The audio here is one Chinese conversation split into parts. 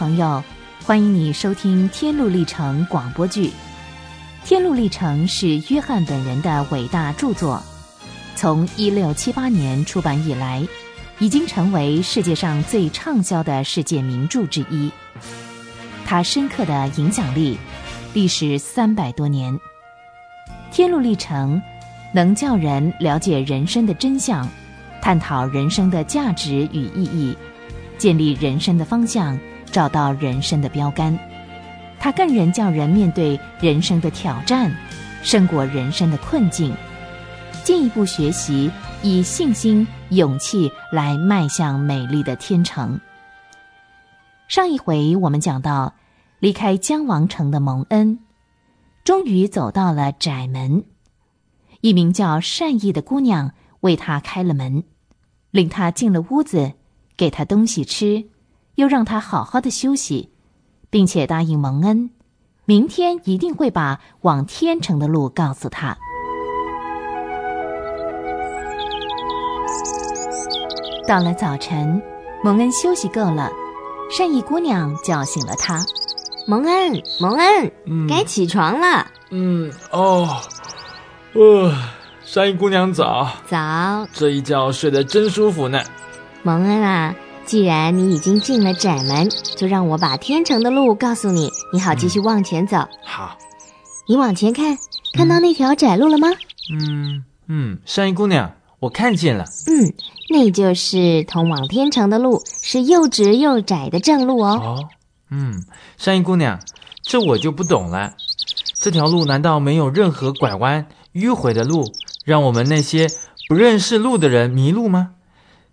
朋友，欢迎你收听《天路历程》广播剧。《天路历程》是约翰本人的伟大著作，从一六七八年出版以来，已经成为世界上最畅销的世界名著之一。它深刻的影响力历时三百多年，《天路历程》能叫人了解人生的真相，探讨人生的价值与意义。建立人生的方向，找到人生的标杆，它更能叫人面对人生的挑战，胜过人生的困境，进一步学习以信心、勇气来迈向美丽的天城。上一回我们讲到，离开江王城的蒙恩，终于走到了窄门，一名叫善意的姑娘为他开了门，领他进了屋子。给他东西吃，又让他好好的休息，并且答应蒙恩，明天一定会把往天城的路告诉他。到了早晨，蒙恩休息够了，善意姑娘叫醒了他。蒙恩，蒙恩，该起床了。嗯，哦，呃，善意姑娘早。早。这一觉睡得真舒服呢。蒙恩啊，既然你已经进了窄门，就让我把天城的路告诉你，你好继续往前走。好，你往前看，看到那条窄路了吗？嗯嗯，善意姑娘，我看见了。嗯，那就是通往天城的路，是又直又窄的正路哦。哦，嗯，善意姑娘，这我就不懂了。这条路难道没有任何拐弯迂回的路，让我们那些不认识路的人迷路吗？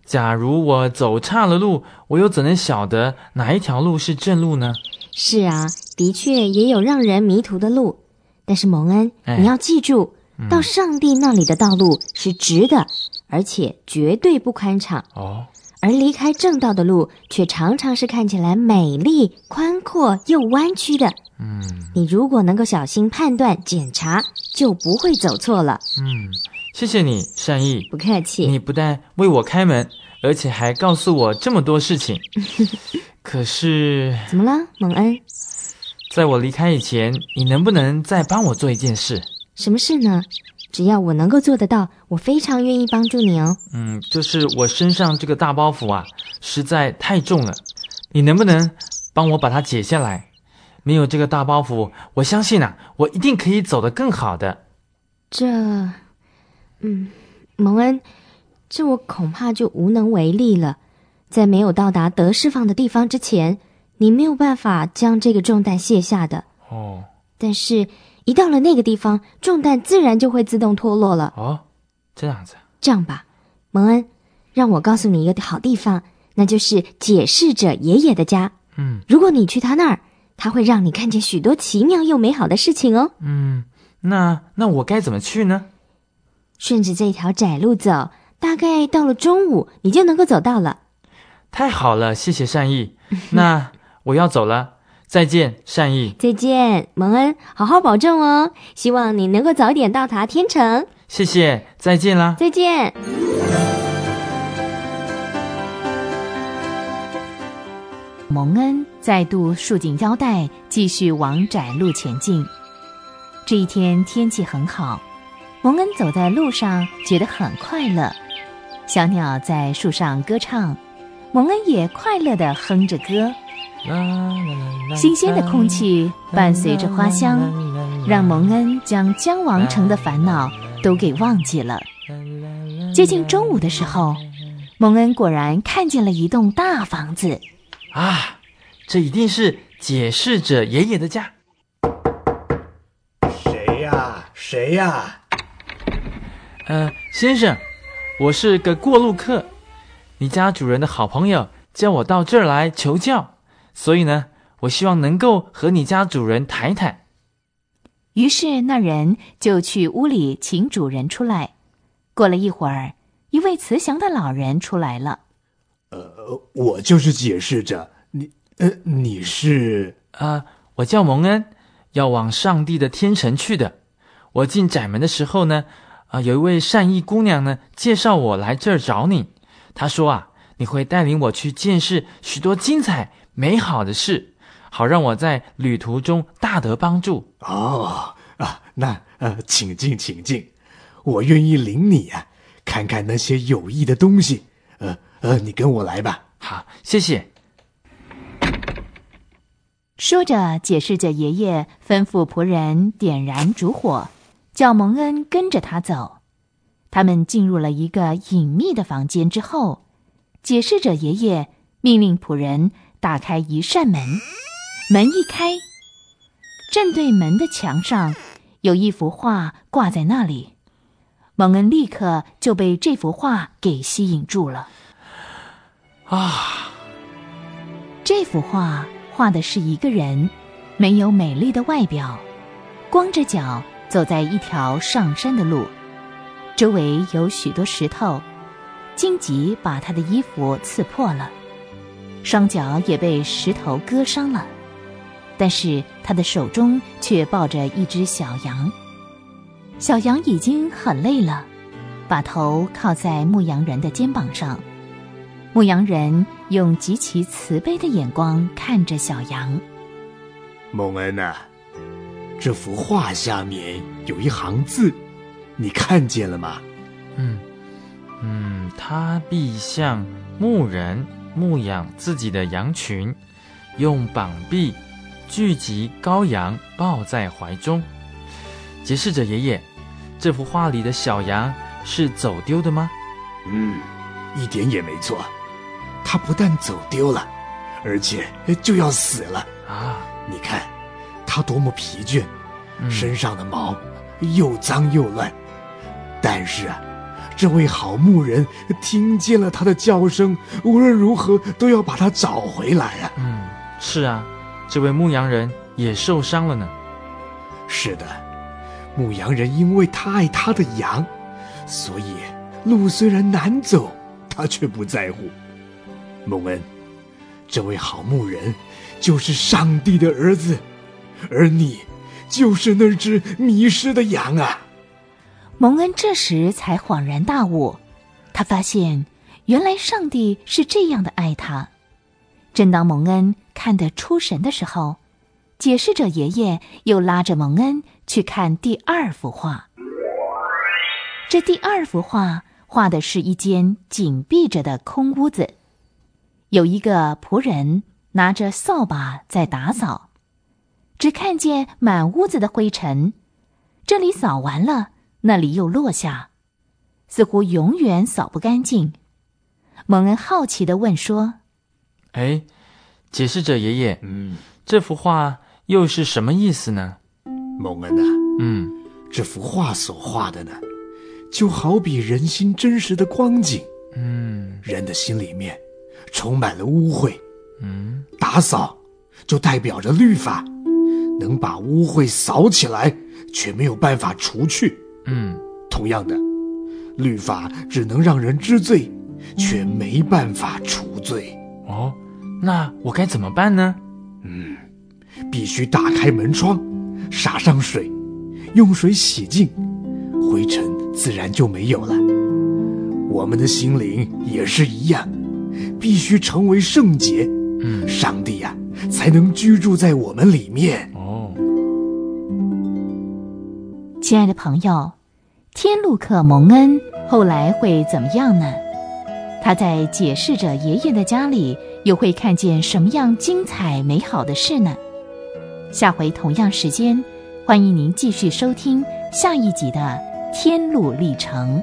假如我走岔了路，我又怎能晓得哪一条路是正路呢？是啊，的确也有让人迷途的路。但是蒙恩，你要记住，到上帝那里的道路是直的，而且绝对不宽敞。哦，而离开正道的路，却常常是看起来美丽、宽阔又弯曲的。嗯，你如果能够小心判断、检查，就不会走错了。嗯。谢谢你，善意。不客气。你不但为我开门，而且还告诉我这么多事情。可是，怎么了，蒙恩？在我离开以前，你能不能再帮我做一件事？什么事呢？只要我能够做得到，我非常愿意帮助你哦。嗯，就是我身上这个大包袱啊，实在太重了。你能不能帮我把它解下来？没有这个大包袱，我相信啊，我一定可以走得更好的。这。嗯，蒙恩，这我恐怕就无能为力了。在没有到达得释放的地方之前，你没有办法将这个重担卸下的。哦，但是，一到了那个地方，重担自然就会自动脱落了。哦，这样子。这样吧，蒙恩，让我告诉你一个好地方，那就是解释者爷爷的家。嗯，如果你去他那儿，他会让你看见许多奇妙又美好的事情哦。嗯，那那我该怎么去呢？顺着这条窄路走，大概到了中午，你就能够走到了。太好了，谢谢善意。那我要走了，再见，善意。再见，蒙恩，好好保重哦。希望你能够早点到达天城。谢谢，再见啦。再见。蒙恩再度束紧腰带，继续往窄路前进。这一天天气很好。蒙恩走在路上，觉得很快乐。小鸟在树上歌唱，蒙恩也快乐地哼着歌。新鲜的空气伴随着花香，让蒙恩将将王城的烦恼都给忘记了。接近中午的时候，蒙恩果然看见了一栋大房子。啊，这一定是解释者爷爷的家。谁呀？谁呀？呃，先生，我是个过路客，你家主人的好朋友叫我到这儿来求教，所以呢，我希望能够和你家主人谈谈。于是那人就去屋里请主人出来。过了一会儿，一位慈祥的老人出来了。呃，我就是解释着你，呃，你是啊，我叫蒙恩，要往上帝的天城去的。我进窄门的时候呢。啊，有一位善意姑娘呢，介绍我来这儿找你。她说啊，你会带领我去见识许多精彩美好的事，好让我在旅途中大得帮助。哦啊，那呃，请进，请进，我愿意领你啊，看看那些有益的东西。呃呃，你跟我来吧。好，谢谢。说着，解释着爷爷吩咐仆人点燃烛火，叫蒙恩跟着他走。他们进入了一个隐秘的房间之后，解释者爷爷命令仆人打开一扇门。门一开，正对门的墙上有一幅画挂在那里。蒙恩立刻就被这幅画给吸引住了。啊，这幅画画的是一个人，没有美丽的外表，光着脚走在一条上山的路，周围有许多石头，荆棘把他的衣服刺破了，双脚也被石头割伤了，但是他的手中却抱着一只小羊。小羊已经很累了，把头靠在牧羊人的肩膀上。牧羊人用极其慈悲的眼光看着小羊。蒙恩呐、这幅画下面有一行字，你看见了吗？嗯嗯，他必像牧人牧养自己的羊群，用膀臂聚集羔羊，抱在怀中。解释者爷爷，这幅画里的小羊是走丢的吗？嗯，一点也没错。他不但走丢了，而且就要死了。啊，你看，他多么疲倦，嗯身上的毛又脏又乱。但是啊，这位好牧人听见了他的叫声，无论如何都要把他找回来啊！嗯，是啊，这位牧羊人也受伤了呢。是的，牧羊人因为他爱他的羊，所以路虽然难走，他却不在乎。蒙恩，这位好牧人就是上帝的儿子，而你就是那只迷失的羊啊！蒙恩这时才恍然大悟，他发现原来上帝是这样的爱他。正当蒙恩看得出神的时候，解释者爷爷又拉着蒙恩去看第二幅画。这第二幅画画的是一间紧闭着的空屋子，有一个仆人拿着扫把在打扫，只看见满屋子的灰尘，这里扫完了。那里又落下，似乎永远扫不干净。蒙恩好奇地问说哎，解释者爷爷，嗯，这幅画又是什么意思呢？蒙恩呐、嗯这幅画所画的呢，就好比人心真实的光景。嗯人的心里面充满了污秽，嗯打扫就代表着律法，能把污秽扫起来，却没有办法除去。嗯同样的，律法只能让人知罪，却没办法除罪。哦，那我该怎么办呢？嗯，必须打开门窗，洒上水，用水洗净，灰尘自然就没有了。我们的心灵也是一样，必须成为圣洁，嗯上帝呀、才能居住在我们里面。亲爱的朋友，天路克蒙恩后来会怎么样呢？他在解释着爷爷的家里又会看见什么样精彩美好的事呢？下回同样时间，欢迎您继续收听下一集的《天路历程》。